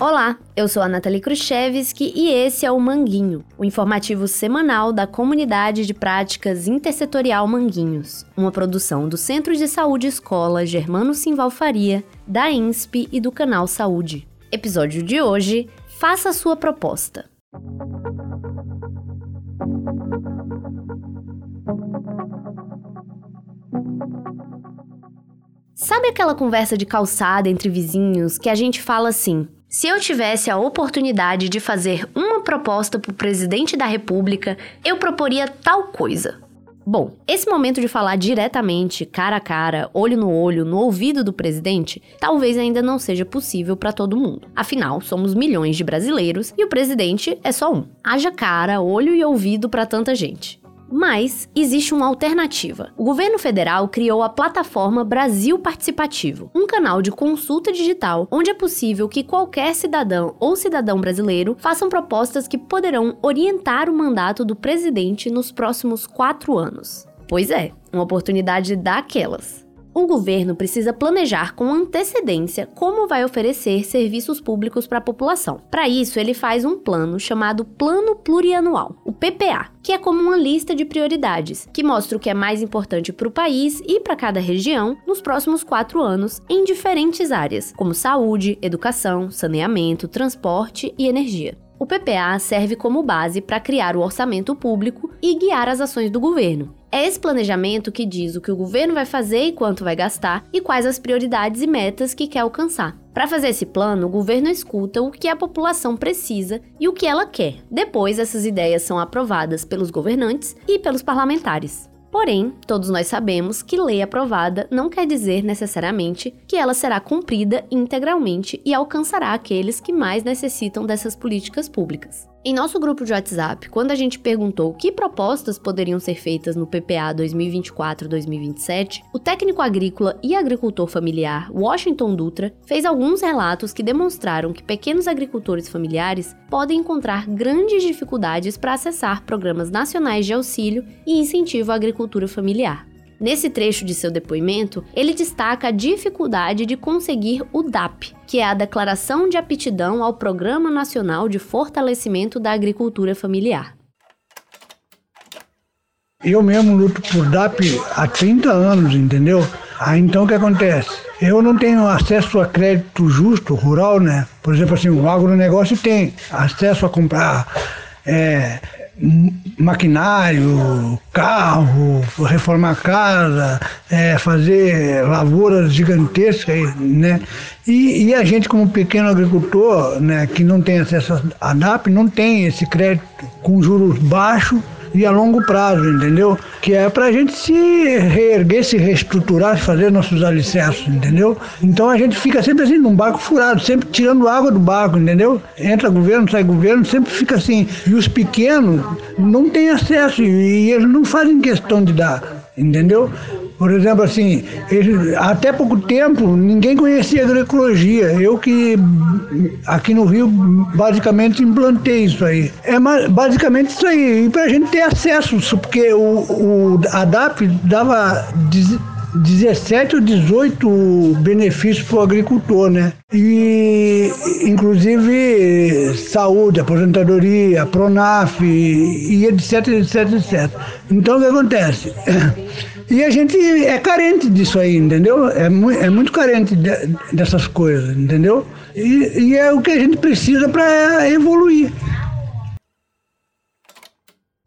Olá, eu sou a Nathalie Khrushchevski e esse é o Manguinho, o informativo semanal da Comunidade de Práticas Intersetorial Manguinhos, uma produção do Centro de Saúde Escola Germano Simval Faria, da INSP e do Canal Saúde. Episódio de hoje: Faça sua proposta. Sabe aquela conversa de calçada entre vizinhos que a gente fala assim: se eu tivesse a oportunidade de fazer uma proposta para o presidente da República, eu proporia tal coisa. Bom, esse momento de falar diretamente, cara a cara, olho no olho, no ouvido do presidente, talvez ainda não seja possível para todo mundo. Afinal, somos milhões de brasileiros e o presidente é só um. Haja cara, olho e ouvido para tanta gente. Mas existe uma alternativa. O governo federal criou a plataforma Brasil Participativo, um canal de consulta digital onde é possível que qualquer cidadão ou cidadão brasileiro façam propostas que poderão orientar o mandato do presidente nos próximos quatro anos. Pois é, uma oportunidade daquelas o governo precisa planejar com antecedência como vai oferecer serviços públicos para a população. Para isso, ele faz um plano chamado Plano Plurianual, o PPA, que é como uma lista de prioridades, que mostra o que é mais importante para o país e para cada região nos próximos quatro anos em diferentes áreas, como saúde, educação, saneamento, transporte e energia. O PPA serve como base para criar o orçamento público e guiar as ações do governo. É esse planejamento que diz o que o governo vai fazer e quanto vai gastar e quais as prioridades e metas que quer alcançar. Para fazer esse plano, o governo escuta o que a população precisa e o que ela quer. Depois, essas ideias são aprovadas pelos governantes e pelos parlamentares. Porém, todos nós sabemos que lei aprovada não quer dizer necessariamente que ela será cumprida integralmente e alcançará aqueles que mais necessitam dessas políticas públicas. Em nosso grupo de WhatsApp, quando a gente perguntou que propostas poderiam ser feitas no PPA 2024-2027, o técnico agrícola e agricultor familiar Washington Dutra fez alguns relatos que demonstraram que pequenos agricultores familiares podem encontrar grandes dificuldades para acessar programas nacionais de auxílio e incentivo à agricultura familiar. Nesse trecho de seu depoimento, ele destaca a dificuldade de conseguir o DAP, que é a Declaração de Aptidão ao Programa Nacional de Fortalecimento da Agricultura Familiar. Eu mesmo luto por DAP há 30 anos, entendeu? Aí então o que acontece? Eu não tenho acesso a crédito justo rural, né? Por exemplo, assim, o agronegócio tem acesso a comprar é, maquinário, carro, reformar casa, é, fazer lavouras gigantescas, né? E, e, a gente como pequeno agricultor, né, que não tem acesso a DAP, não tem esse crédito com juros baixos e a longo prazo, entendeu? Que é para a gente se reerguer, se reestruturar, fazer nossos alicerces, entendeu? Então a gente fica sempre assim, num barco furado, sempre tirando água do barco, entendeu? Entra governo, sai governo, sempre fica assim. E os pequenos não têm acesso e eles não fazem questão de dar, entendeu? Por exemplo, assim, ele, até pouco tempo ninguém conhecia agroecologia. Eu que aqui no Rio basicamente implantei isso aí. É basicamente isso aí. E para a gente ter acesso, porque o, o a DAP dava 17 ou 18 benefícios para o agricultor, né? E, inclusive, saúde, aposentadoria, Pronaf e etc, etc, etc. Então, o que acontece? E a gente é carente disso aí, entendeu? É, mu é muito carente de, dessas coisas, entendeu? E, e é o que a gente precisa para evoluir.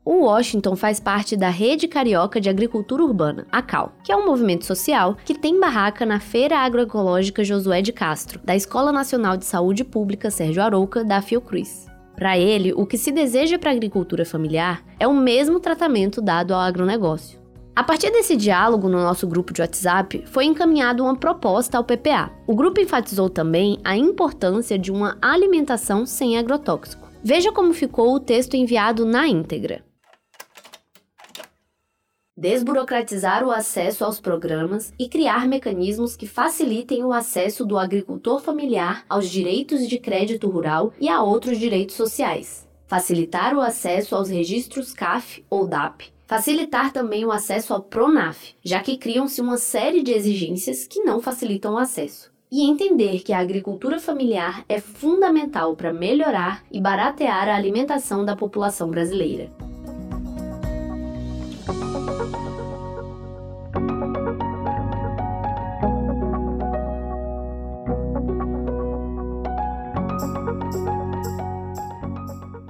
O Washington faz parte da Rede Carioca de Agricultura Urbana, a CAL, que é um movimento social que tem barraca na Feira Agroecológica Josué de Castro, da Escola Nacional de Saúde Pública Sérgio Arouca, da Fiocruz. Para ele, o que se deseja para a agricultura familiar é o mesmo tratamento dado ao agronegócio. A partir desse diálogo no nosso grupo de WhatsApp, foi encaminhada uma proposta ao PPA. O grupo enfatizou também a importância de uma alimentação sem agrotóxico. Veja como ficou o texto enviado na íntegra. Desburocratizar o acesso aos programas e criar mecanismos que facilitem o acesso do agricultor familiar aos direitos de crédito rural e a outros direitos sociais. Facilitar o acesso aos registros CAF ou DAP Facilitar também o acesso ao PRONAF, já que criam-se uma série de exigências que não facilitam o acesso. E entender que a agricultura familiar é fundamental para melhorar e baratear a alimentação da população brasileira.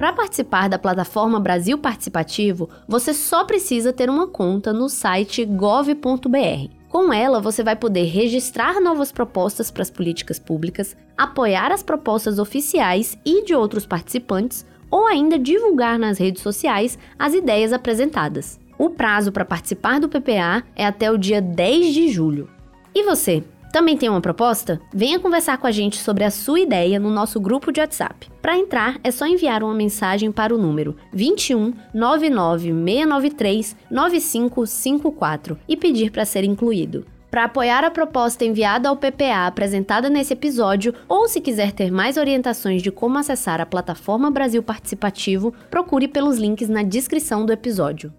Para participar da plataforma Brasil Participativo, você só precisa ter uma conta no site gov.br. Com ela, você vai poder registrar novas propostas para as políticas públicas, apoiar as propostas oficiais e de outros participantes, ou ainda divulgar nas redes sociais as ideias apresentadas. O prazo para participar do PPA é até o dia 10 de julho. E você? Também tem uma proposta? Venha conversar com a gente sobre a sua ideia no nosso grupo de WhatsApp. Para entrar, é só enviar uma mensagem para o número 21 99 693 9554 e pedir para ser incluído. Para apoiar a proposta enviada ao PPA apresentada nesse episódio, ou se quiser ter mais orientações de como acessar a plataforma Brasil Participativo, procure pelos links na descrição do episódio.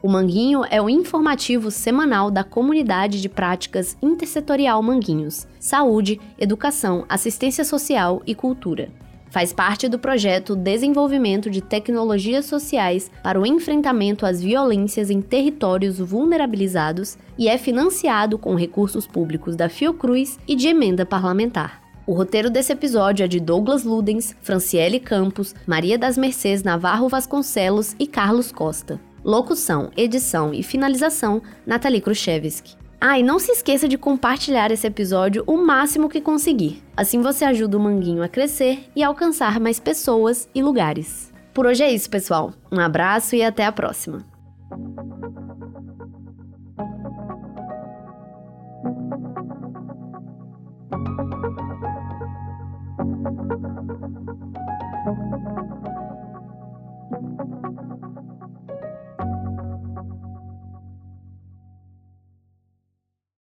O Manguinho é o informativo semanal da comunidade de práticas intersetorial Manguinhos, saúde, educação, assistência social e cultura. Faz parte do projeto Desenvolvimento de Tecnologias Sociais para o Enfrentamento às Violências em Territórios Vulnerabilizados e é financiado com recursos públicos da Fiocruz e de emenda parlamentar. O roteiro desse episódio é de Douglas Ludens, Franciele Campos, Maria das Mercês Navarro Vasconcelos e Carlos Costa. Locução, edição e finalização, Nathalie Khrushchevsky. Ah, e não se esqueça de compartilhar esse episódio o máximo que conseguir. Assim você ajuda o Manguinho a crescer e alcançar mais pessoas e lugares. Por hoje é isso, pessoal. Um abraço e até a próxima.